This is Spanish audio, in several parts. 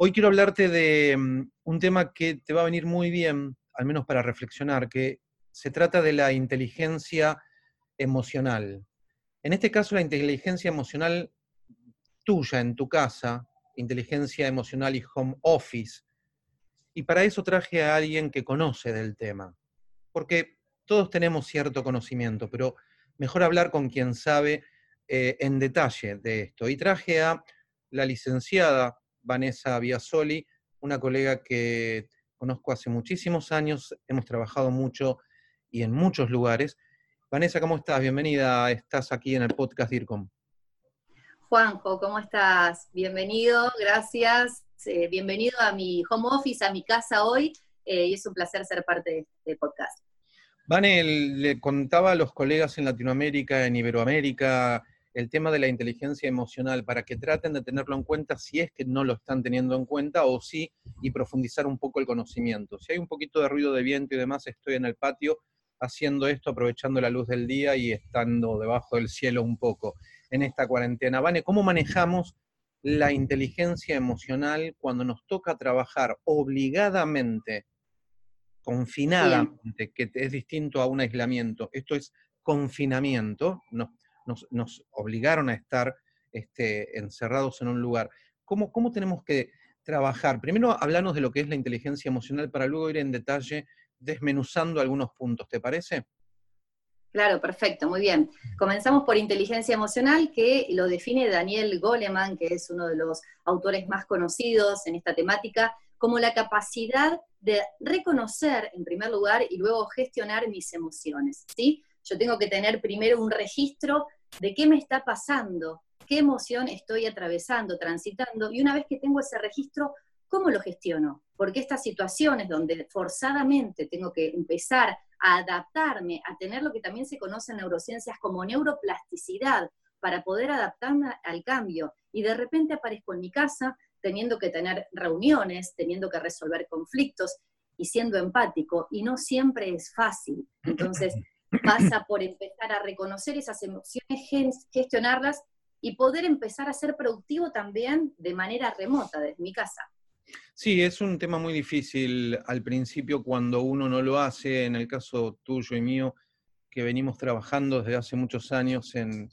Hoy quiero hablarte de mm, un tema que te va a venir muy bien, al menos para reflexionar, que se trata de la inteligencia emocional. En este caso, la inteligencia emocional tuya en tu casa, inteligencia emocional y home office. Y para eso traje a alguien que conoce del tema, porque todos tenemos cierto conocimiento, pero mejor hablar con quien sabe eh, en detalle de esto. Y traje a la licenciada Vanessa Biasoli, una colega que conozco hace muchísimos años, hemos trabajado mucho y en muchos lugares. Vanessa, ¿cómo estás? Bienvenida, estás aquí en el podcast DIRCOM. Juanjo, ¿cómo estás? Bienvenido, gracias. Eh, bienvenido a mi home office, a mi casa hoy, eh, y es un placer ser parte de este podcast. Vane, le contaba a los colegas en Latinoamérica, en Iberoamérica, el tema de la inteligencia emocional para que traten de tenerlo en cuenta si es que no lo están teniendo en cuenta o sí, y profundizar un poco el conocimiento. Si hay un poquito de ruido de viento y demás, estoy en el patio haciendo esto, aprovechando la luz del día y estando debajo del cielo un poco en esta cuarentena. Vane, ¿cómo manejamos la inteligencia emocional cuando nos toca trabajar obligadamente, confinadamente, que es distinto a un aislamiento? Esto es confinamiento, nos nos, obligaron a estar este, encerrados en un lugar. ¿Cómo, ¿Cómo tenemos que trabajar? Primero hablarnos de lo que es la inteligencia emocional para luego ir en detalle desmenuzando algunos puntos, ¿te parece? Claro, perfecto, muy bien. Comenzamos por inteligencia emocional, que lo define Daniel Goleman, que es uno de los autores más conocidos en esta temática, como la capacidad de reconocer, en primer lugar, y luego gestionar mis emociones. ¿sí? Yo tengo que tener primero un registro de qué me está pasando, qué emoción estoy atravesando, transitando, y una vez que tengo ese registro, ¿cómo lo gestiono? Porque estas situaciones donde forzadamente tengo que empezar a adaptarme, a tener lo que también se conoce en neurociencias como neuroplasticidad, para poder adaptarme al cambio, y de repente aparezco en mi casa teniendo que tener reuniones, teniendo que resolver conflictos y siendo empático, y no siempre es fácil. Entonces, pasa por empezar a reconocer esas emociones, gestionarlas y poder empezar a ser productivo también de manera remota desde mi casa. Sí, es un tema muy difícil al principio cuando uno no lo hace, en el caso tuyo y mío, que venimos trabajando desde hace muchos años en,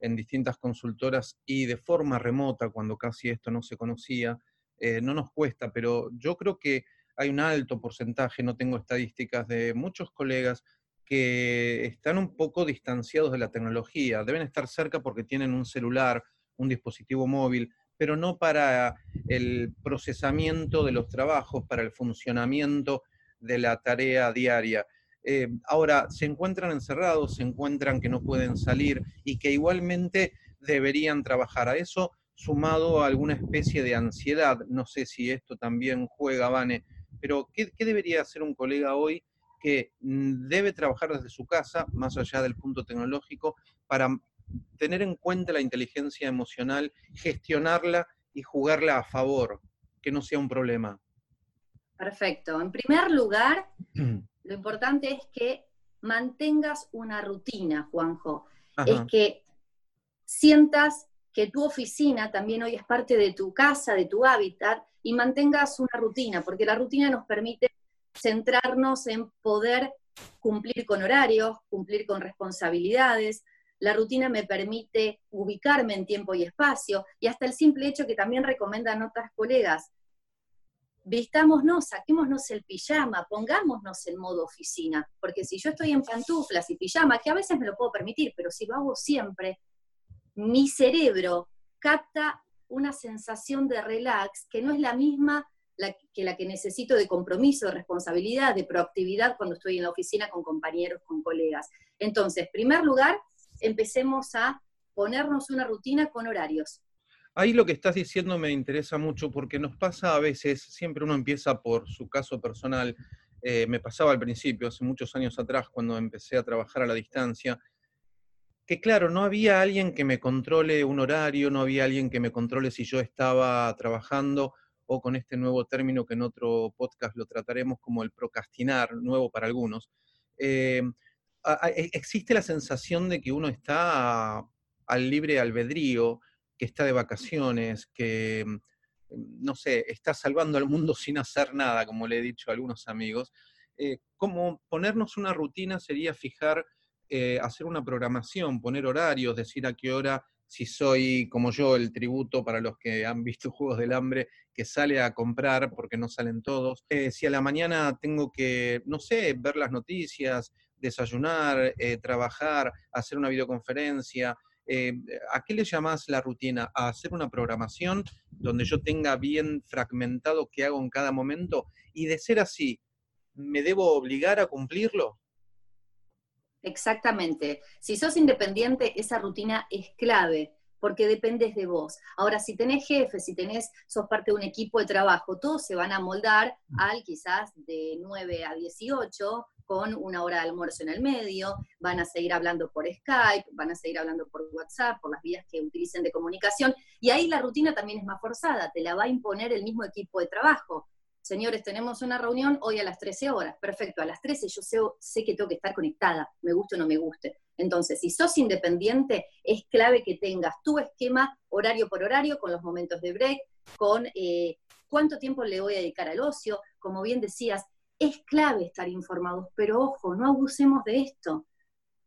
distintas consultoras y de forma remota, cuando casi esto no se conocía, eh, no nos cuesta, pero yo creo que hay un alto porcentaje, no tengo estadísticas, de muchos colegas que están un poco distanciados de la tecnología. Deben estar cerca porque tienen un celular, un dispositivo móvil, pero no para el procesamiento de los trabajos, para el funcionamiento de la tarea diaria. Eh, ahora, se encuentran encerrados, se encuentran que no pueden salir y que igualmente deberían trabajar. A eso sumado a alguna especie de ansiedad, no sé si esto también juega, Vane, pero ¿qué, qué debería hacer un colega hoy que mm, debe trabajar desde su casa, más allá del punto tecnológico, para tener en cuenta la inteligencia emocional, gestionarla y jugarla a favor, que no sea un problema. Perfecto. En primer lugar, lo importante es que mantengas una rutina, Juanjo. Es que sientas que tu oficina también hoy es parte de tu casa, de tu hábitat, y mantengas una rutina, porque la rutina nos permite centrarnos en poder cumplir con horarios, cumplir con responsabilidades. La rutina me permite ubicarme en tiempo y espacio y hasta el simple hecho que también recomiendan otras colegas, vistámonos, saquémonos el pijama, pongámonos en modo oficina, porque si yo estoy en pantuflas y pijama, que a veces me lo puedo permitir, pero si lo hago siempre, mi cerebro capta una sensación de relax que no es la misma que la que necesito de compromiso, de responsabilidad, de proactividad cuando estoy en la oficina con compañeros, con colegas. Entonces, en primer lugar, empecemos a ponernos una rutina con horarios. Ahí lo que estás diciendo me interesa mucho porque nos pasa a veces, siempre uno empieza por su caso personal, eh, me pasaba al principio, hace muchos años atrás, cuando empecé a trabajar a la distancia, que claro, no había alguien que me controle un horario, no había alguien que me controle si yo estaba trabajando o con este nuevo término que en otro podcast lo trataremos como el procrastinar, nuevo para algunos, eh, e, existe la sensación de que uno está al libre albedrío, que está de vacaciones, que, no sé, estás salvando al mundo sin hacer nada, como le he dicho a algunos amigos. Eh, como ponernos una rutina sería fijar, eh, hacer una programación, poner horarios, decir a qué hora, si soy como yo, el tributo para los que han visto Juegos del Hambre, que sale a comprar porque no salen todos. Eh, si a la mañana tengo que, no sé, ver las noticias, desayunar, trabajar, hacer una videoconferencia, ¿a qué le llamas la rutina? ¿A hacer una programación donde yo tenga bien fragmentado qué hago en cada momento? Y de ser así, ¿me debo obligar a cumplirlo? Exactamente. Si sos independiente, esa rutina es clave porque dependes de vos. Ahora, si tenés jefe, si tenés, sos parte de un equipo de trabajo, todos se van a moldar al quizás de 9 a 18, con una hora de almuerzo en el medio, van a seguir hablando por Skype, van a seguir hablando por WhatsApp, por las vías que utilicen de comunicación, y ahí la rutina también es más forzada, te la va a imponer el mismo equipo de trabajo señores, tenemos una reunión hoy a las 13 horas. Perfecto, a las 13 yo sé, que tengo que estar conectada, me guste o no me guste. Entonces, si sos independiente, es clave que tengas tu esquema horario por horario, con los momentos de break, con eh, cuánto tiempo le voy a dedicar al ocio. Como bien decías, es clave estar informados, pero ojo, no abusemos de esto,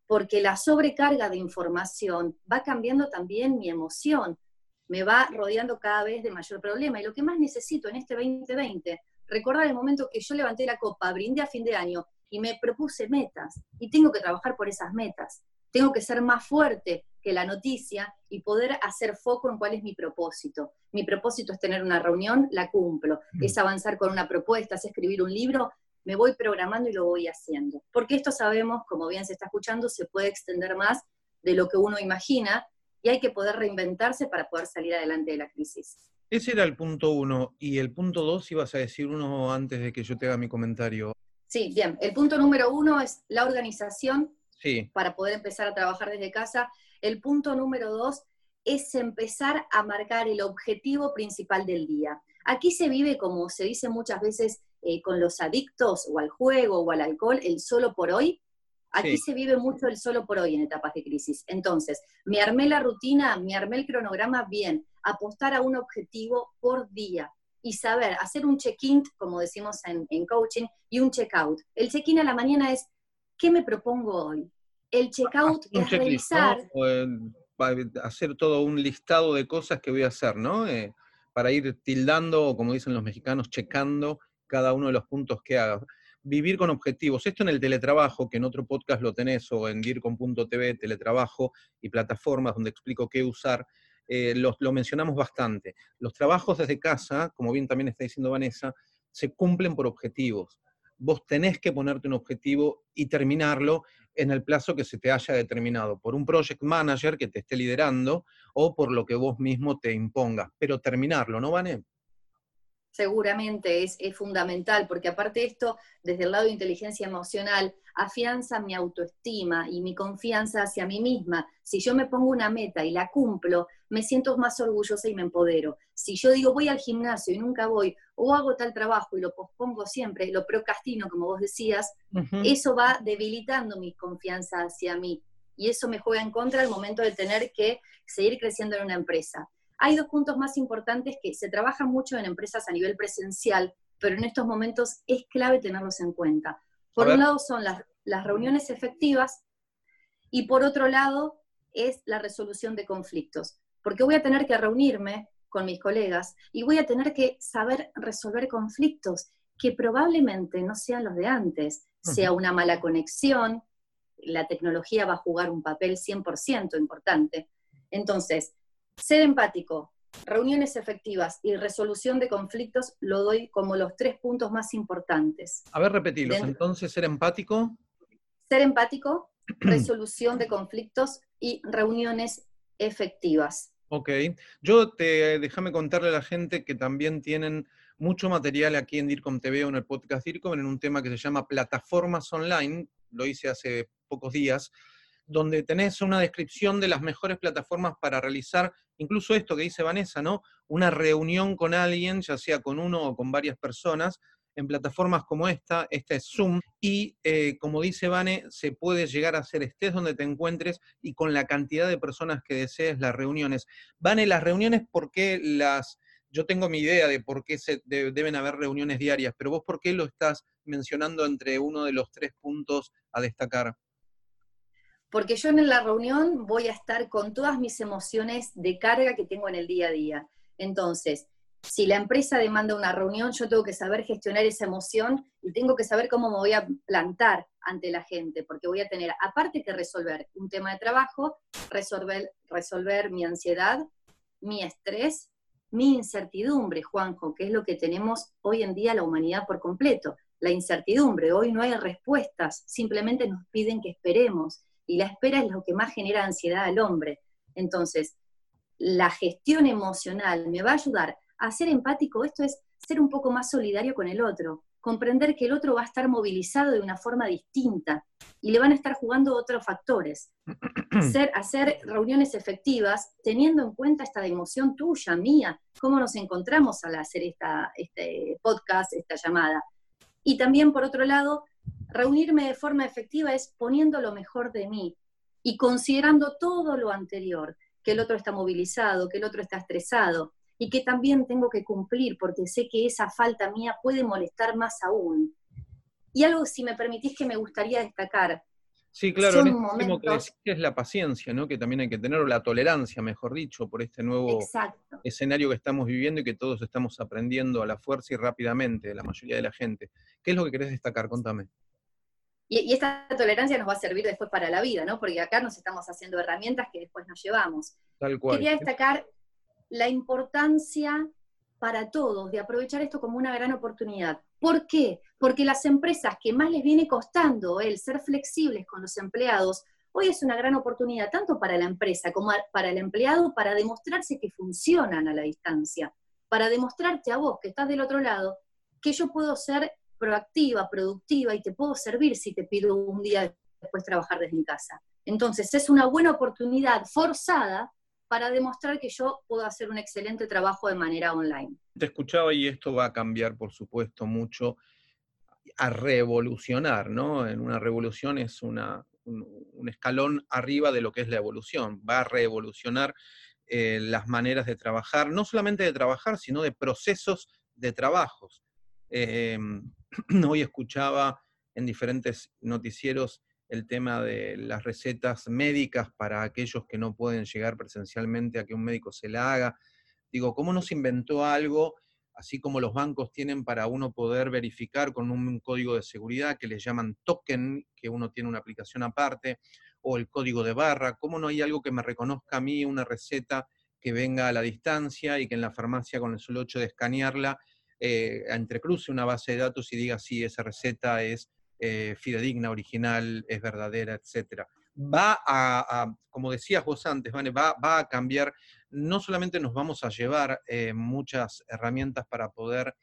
porque la sobrecarga de información va cambiando también mi emoción me va rodeando cada vez de mayor problema. Y lo que más necesito en este 2020, recordar el momento que yo levanté la copa, brindé a fin de año y me propuse metas. Y tengo que trabajar por esas metas. Tengo que ser más fuerte que la noticia y poder hacer foco en cuál es mi propósito. Mi propósito es tener una reunión, la cumplo. Mm. Es avanzar con una propuesta, es escribir un libro, me voy programando y lo voy haciendo. Porque esto sabemos, como bien se está escuchando, se puede extender más de lo que uno imagina y hay que poder reinventarse para poder salir adelante de la crisis. Ese era el punto uno. Y el punto dos, ibas a decir uno antes de que yo te haga mi comentario. Sí, bien. El punto número uno es la organización sí. para poder empezar a trabajar desde casa. El punto número dos es empezar a marcar el objetivo principal del día. Aquí se vive, como se dice muchas veces, eh, con los adictos o al juego o al alcohol, el solo por hoy, Aquí se vive mucho el solo por hoy en etapas de crisis. Entonces, me armé la rutina, me armé el cronograma bien, apostar a un objetivo por día y saber hacer un check-in, como decimos en, coaching, y un check-out. El check-in a la mañana es, ¿qué me propongo hoy? El check-out es revisar... hacer todo un listado de cosas que voy a hacer, ¿no? Eh, para ir tildando, o como dicen los mexicanos, checando cada uno de los puntos que haga vivir con objetivos. Esto en el teletrabajo, que en otro podcast lo tenés, o en DIRCOM.tv, teletrabajo y plataformas donde explico qué usar, eh, lo, mencionamos bastante. Los trabajos desde casa, como bien también está diciendo Vanessa, se cumplen por objetivos. Vos tenés que ponerte un objetivo y terminarlo en el plazo que se te haya determinado, por un project manager que te esté liderando o por lo que vos mismo te impongas, pero terminarlo, ¿no, Vané? Seguramente es, fundamental, porque aparte de esto, desde el lado de inteligencia emocional, afianza mi autoestima y mi confianza hacia mí misma. Si yo me pongo una meta y la cumplo, me siento más orgullosa y me empodero. Si yo digo voy al gimnasio y nunca voy, o hago tal trabajo y lo pospongo siempre, lo procrastino, como vos decías, eso va debilitando mi confianza hacia mí. Y eso me juega en contra al momento de tener que seguir creciendo en una empresa. Hay dos puntos más importantes que se trabajan mucho en empresas a nivel presencial, pero en estos momentos es clave tenerlos en cuenta. Por un lado son las, reuniones efectivas y por otro lado es la resolución de conflictos, porque voy a tener que reunirme con mis colegas y voy a tener que saber resolver conflictos que probablemente no sean los de antes, sea una mala conexión, la tecnología va a jugar un papel 100% importante. Entonces, ser empático, reuniones efectivas y resolución de conflictos lo doy como los tres puntos más importantes. A ver, repetilos. Entonces, ser empático. Ser empático, resolución de conflictos y reuniones efectivas. Ok. Yo te déjame contarle a la gente que también tienen mucho material aquí en DIRCOM TV o en el podcast DIRCOM en un tema que se llama plataformas online. Lo hice hace pocos días donde tenés una descripción de las mejores plataformas para realizar, incluso esto que dice Vanessa, ¿no? Una reunión con alguien, ya sea con uno o con varias personas, en plataformas como esta, esta es Zoom, y eh, como dice Vane, se puede llegar a hacer estés donde te encuentres y con la cantidad de personas que desees las reuniones. Vane, las reuniones, ¿por qué las yo tengo mi idea de por qué se deben haber reuniones diarias, pero vos por qué lo estás mencionando entre uno de los tres puntos a destacar? Porque yo en la reunión voy a estar con todas mis emociones de carga que tengo en el día a día. Entonces, si la empresa demanda una reunión, yo tengo que saber gestionar esa emoción y tengo que saber cómo me voy a plantar ante la gente, porque voy a tener, aparte que resolver un tema de trabajo, resolver, resolver mi ansiedad, mi estrés, mi incertidumbre, Juanjo, que es lo que tenemos hoy en día la humanidad por completo, la incertidumbre. Hoy no hay respuestas, simplemente nos piden que esperemos, y la espera es lo que más genera ansiedad al hombre. Entonces, la gestión emocional me va a ayudar a ser empático, esto es ser un poco más solidario con el otro, comprender que el otro va a estar movilizado de una forma distinta y le van a estar jugando otros factores. Ser, hacer reuniones efectivas teniendo en cuenta esta emoción tuya, mía, cómo nos encontramos al hacer esta, este podcast, esta llamada. Y también, por otro lado, reunirme de forma efectiva es poniendo lo mejor de mí y considerando todo lo anterior, que el otro está movilizado, que el otro está estresado, y que también tengo que cumplir porque sé que esa falta mía puede molestar más aún. Y algo, si me permitís, que me gustaría destacar. Sí, claro, son momentos... que es la paciencia, ¿no? Que también hay que tener, o la tolerancia, mejor dicho, por este nuevo escenario que estamos viviendo y que todos estamos aprendiendo a la fuerza y rápidamente, la mayoría de la gente. ¿Qué es lo que querés destacar? Contame. Y, y, esta tolerancia nos va a servir después para la vida, ¿no? Porque acá nos estamos haciendo herramientas que después nos llevamos. Tal cual. Quería destacar la importancia para todos de aprovechar esto como una gran oportunidad. ¿Por qué? Porque las empresas que más les viene costando el ser flexibles con los empleados, hoy es una gran oportunidad tanto para la empresa como para el empleado para demostrarse que funcionan a la distancia, para demostrarte a vos que estás del otro lado que yo puedo ser proactiva, productiva y te puedo servir si te pido un día después trabajar desde mi casa. Entonces es una buena oportunidad forzada para demostrar que yo puedo hacer un excelente trabajo de manera online. Te escuchaba y esto va a cambiar, por supuesto, mucho a revolucionar, ¿no? En una revolución es un, escalón arriba de lo que es la evolución, va a revolucionar eh, las maneras de trabajar, no solamente de trabajar, sino de procesos de trabajos. Em, hoy escuchaba en diferentes noticieros el tema de las recetas médicas para aquellos que no pueden llegar presencialmente a que un médico se la haga. Digo, ¿cómo no se inventó algo, así como los bancos tienen para uno poder verificar con un código de seguridad que les llaman token, que uno tiene una aplicación aparte, o el código de barra? ¿Cómo no hay algo que me reconozca a mí una receta que venga a la distancia y que en la farmacia con el solo hecho de escanearla eh, entrecruce una base de datos y diga si esa receta es eh, fidedigna, original, es verdadera, etc. Va a, como decías vos antes, va, a cambiar, no solamente nos vamos a llevar eh, muchas herramientas para poder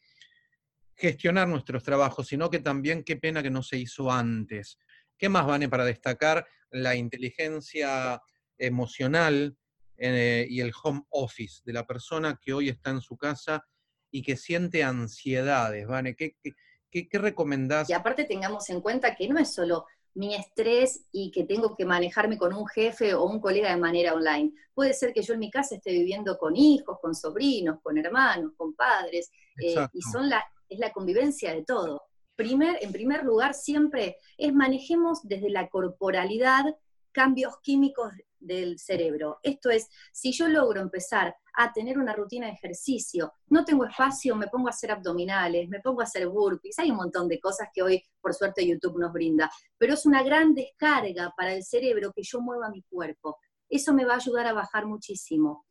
gestionar nuestros trabajos, sino que también qué pena que no se hizo antes. ¿Qué más, Vane, para destacar la inteligencia emocional eh, y el home office de la persona que hoy está en su casa y que siente ansiedades, Vane? ¿Qué, qué, ¿Qué, recomendás? Y aparte tengamos en cuenta que no es solo mi estrés y que tengo que manejarme con un jefe o un colega de manera online. Puede ser que yo en mi casa esté viviendo con hijos, con sobrinos, con hermanos, con padres, eh, y son la, es la convivencia de todo. Primer, en primer lugar, siempre es manejemos desde la corporalidad cambios químicos del cerebro. Esto es, si yo logro empezar a tener una rutina de ejercicio, no tengo espacio, me pongo a hacer abdominales, me pongo a hacer burpees, hay un montón de cosas que hoy por suerte YouTube nos brinda, pero es una gran descarga para el cerebro que yo mueva mi cuerpo. Eso me va a ayudar a bajar muchísimo.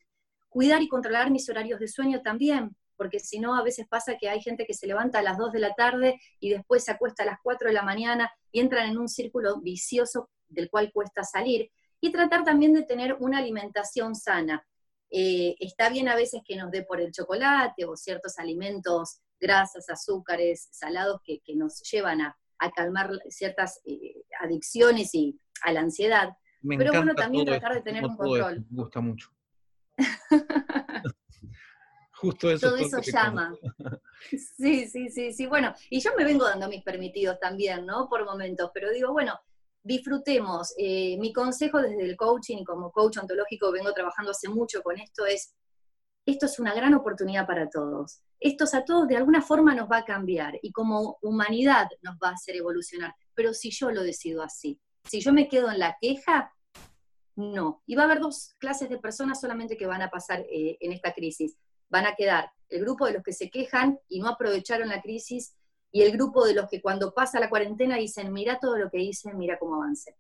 Cuidar y controlar mis horarios de sueño también, porque si no, a veces pasa que hay gente que se levanta a las 2 de la tarde y después se acuesta a las 4 de la mañana y entran en un círculo vicioso del cual cuesta salir y tratar también de tener una alimentación sana. Eh, está bien a veces que nos dé por el chocolate o ciertos alimentos, grasas, azúcares, salados que, nos llevan a, calmar ciertas eh, adicciones y a la ansiedad. Pero bueno, también tratar de tener un control. me gusta mucho. Justo eso. Todo eso llama. Sí, sí, sí, sí. Bueno, y yo me vengo dando mis permitidos también, ¿no? Por momentos, pero digo, bueno, disfrutemos. Eh, mi consejo desde el coaching y como coach ontológico vengo trabajando hace mucho con esto es esto es una gran oportunidad para todos. Esto a todos de alguna forma nos va a cambiar y como humanidad nos va a hacer evolucionar. Pero si yo lo decido así, si yo me quedo en la queja, no. Y va a haber dos clases de personas solamente que van a pasar eh, en esta crisis. Van a quedar el grupo de los que se quejan y no aprovecharon la crisis y el grupo de los que cuando pasa la cuarentena dicen, mira todo lo que hice, mira cómo avance.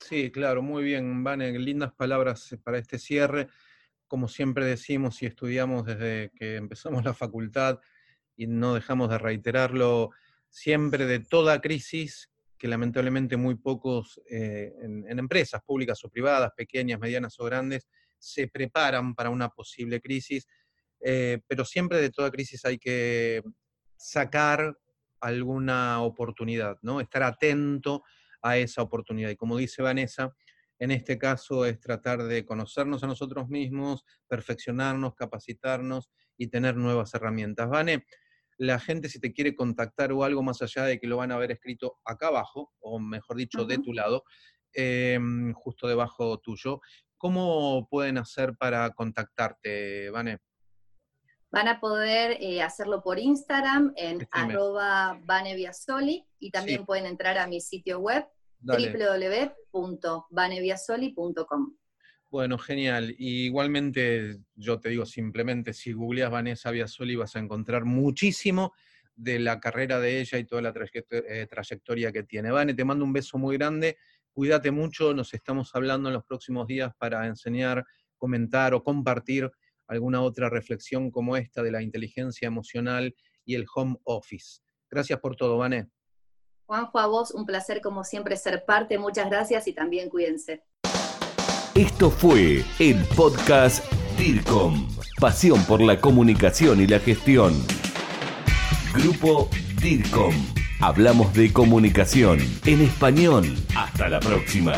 Sí, claro, muy bien, Vane, lindas palabras para este cierre. Como siempre decimos y estudiamos desde que empezamos la facultad y no dejamos de reiterarlo, siempre de toda crisis, que lamentablemente muy pocos eh, en, empresas públicas o privadas, pequeñas, medianas o grandes, se preparan para una posible crisis, eh, pero siempre de toda crisis hay que sacar alguna oportunidad, ¿no? Estar atento a esa oportunidad. Y como dice Vanessa, en este caso es tratar de conocernos a nosotros mismos, perfeccionarnos, capacitarnos y tener nuevas herramientas. Vane, la gente si te quiere contactar o algo más allá de que lo van a haber escrito acá abajo, o mejor dicho, de tu lado, em, justo debajo tuyo, ¿cómo pueden hacer para contactarte, Vane? Van a poder eh, hacerlo por Instagram en arroba vaneviasoli y también pueden entrar a mi sitio web www.vaneviasoli.com. Bueno, genial. igualmente, yo te digo simplemente, si googleas Vanessa Viasoli vas a encontrar muchísimo de la carrera de ella y toda la eh, trayectoria que tiene. Vane, te mando un beso muy grande. Cuídate mucho. Nos estamos hablando en los próximos días para enseñar, comentar o compartir alguna otra reflexión como esta de la inteligencia emocional y el home office. Gracias por todo, Vané. Juanjo, a vos un placer como siempre ser parte. Muchas gracias y también cuídense. Esto fue el podcast DIRCOM. Pasión por la comunicación y la gestión. Grupo DIRCOM. Hablamos de comunicación en español. Hasta la próxima.